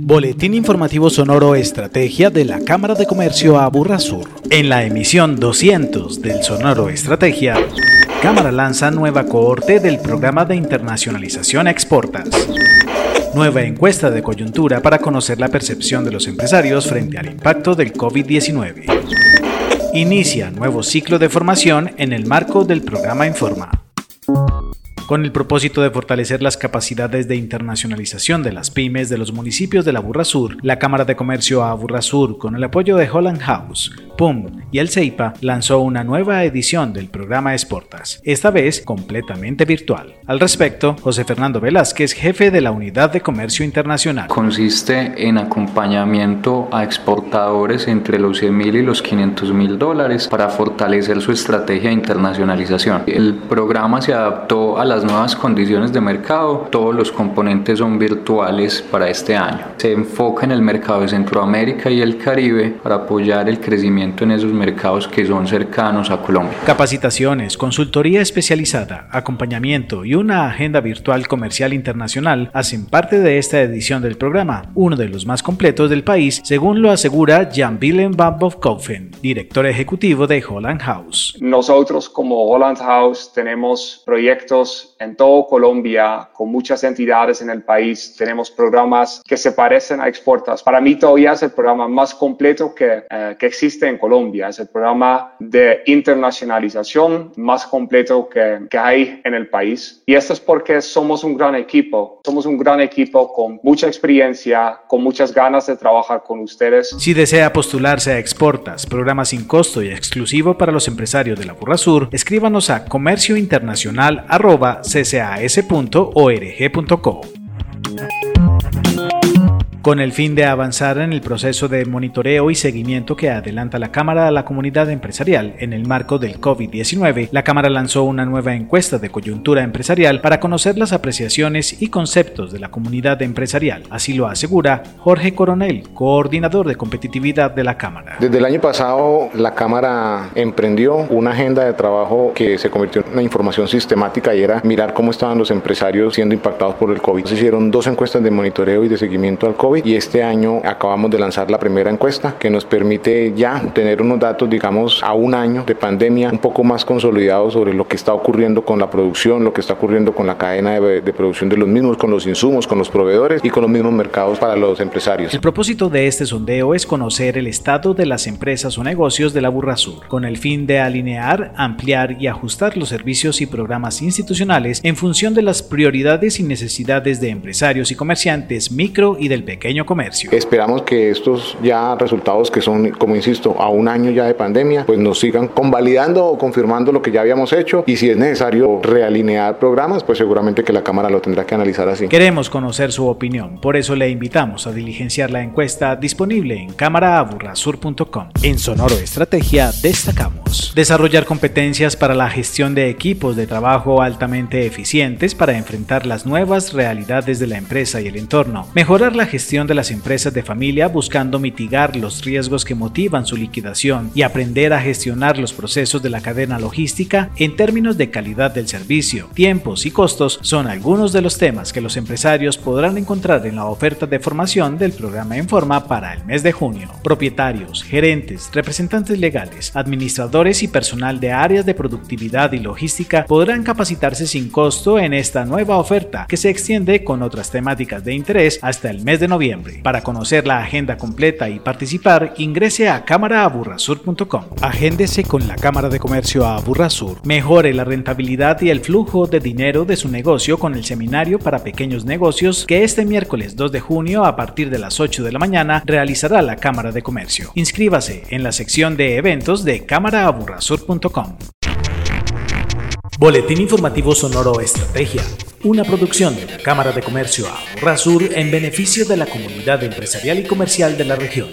Boletín informativo sonoro Estrategia de la Cámara de Comercio Aburrasur. En la emisión 200 del Sonoro Estrategia, Cámara lanza nueva cohorte del programa de internacionalización Exportas. Nueva encuesta de coyuntura para conocer la percepción de los empresarios frente al impacto del COVID-19. Inicia nuevo ciclo de formación en el marco del programa Informa. Con el propósito de fortalecer las capacidades de internacionalización de las pymes de los municipios de la Burra Sur, la Cámara de Comercio a Burra Sur, con el apoyo de Holland House, PUM y el CEIPA, lanzó una nueva edición del programa Exportas, esta vez completamente virtual. Al respecto, José Fernando Velázquez, jefe de la Unidad de Comercio Internacional. Consiste en acompañamiento a exportadores entre los 100 mil y los 500 mil dólares para fortalecer su estrategia de internacionalización. El programa se adaptó a las nuevas condiciones de mercado, todos los componentes son virtuales para este año. Se enfoca en el mercado de Centroamérica y el Caribe para apoyar el crecimiento en esos mercados que son cercanos a Colombia. Capacitaciones, consultoría especializada, acompañamiento y una agenda virtual comercial internacional hacen parte de esta edición del programa, uno de los más completos del país, según lo asegura Jan Willem van Bofkoufen, director ejecutivo de Holland House. Nosotros como Holland House tenemos proyectos en todo Colombia, con muchas entidades en el país. Tenemos programas que se parecen a Exportas. Para mí todavía es el programa más completo que, eh, que existe en Colombia. Es el programa de internacionalización más completo que, que hay en el país. Y esto es porque somos un gran equipo. Somos un gran equipo con mucha experiencia, con muchas ganas de trabajar con ustedes. Si desea postularse a Exportas, programa sin costo y exclusivo para los empresarios de la Burra Sur, escríbanos a comerciointernacional ccas.org.co con el fin de avanzar en el proceso de monitoreo y seguimiento que adelanta la Cámara a la comunidad empresarial en el marco del COVID-19, la Cámara lanzó una nueva encuesta de coyuntura empresarial para conocer las apreciaciones y conceptos de la comunidad empresarial. Así lo asegura Jorge Coronel, coordinador de competitividad de la Cámara. Desde el año pasado, la Cámara emprendió una agenda de trabajo que se convirtió en una información sistemática y era mirar cómo estaban los empresarios siendo impactados por el COVID. Se hicieron dos encuestas de monitoreo y de seguimiento al COVID y este año acabamos de lanzar la primera encuesta que nos permite ya tener unos datos, digamos, a un año de pandemia un poco más consolidados sobre lo que está ocurriendo con la producción, lo que está ocurriendo con la cadena de, de producción de los mismos, con los insumos, con los proveedores y con los mismos mercados para los empresarios. El propósito de este sondeo es conocer el estado de las empresas o negocios de la Burra Sur, con el fin de alinear, ampliar y ajustar los servicios y programas institucionales en función de las prioridades y necesidades de empresarios y comerciantes micro y del pequeño comercio. Esperamos que estos ya resultados que son, como insisto, a un año ya de pandemia, pues nos sigan convalidando o confirmando lo que ya habíamos hecho y si es necesario realinear programas, pues seguramente que la Cámara lo tendrá que analizar así. Queremos conocer su opinión, por eso le invitamos a diligenciar la encuesta disponible en cámaraaburrasur.com. En Sonoro Estrategia destacamos desarrollar competencias para la gestión de equipos de trabajo altamente eficientes para enfrentar las nuevas realidades de la empresa y el entorno, mejorar la gestión de las empresas de familia buscando mitigar los riesgos que motivan su liquidación y aprender a gestionar los procesos de la cadena logística en términos de calidad del servicio, tiempos y costos son algunos de los temas que los empresarios podrán encontrar en la oferta de formación del programa Informa para el mes de junio. Propietarios, gerentes, representantes legales, administradores y personal de áreas de productividad y logística podrán capacitarse sin costo en esta nueva oferta que se extiende con otras temáticas de interés hasta el mes de noviembre para conocer la agenda completa y participar, ingrese a cámaraaburrasur.com. Agéndese con la Cámara de Comercio a Aburrasur. Mejore la rentabilidad y el flujo de dinero de su negocio con el seminario para pequeños negocios que este miércoles 2 de junio a partir de las 8 de la mañana realizará la Cámara de Comercio. Inscríbase en la sección de eventos de cámaraaburrasur.com. Boletín informativo Sonoro Estrategia una producción de la Cámara de Comercio Sur en beneficio de la comunidad empresarial y comercial de la región.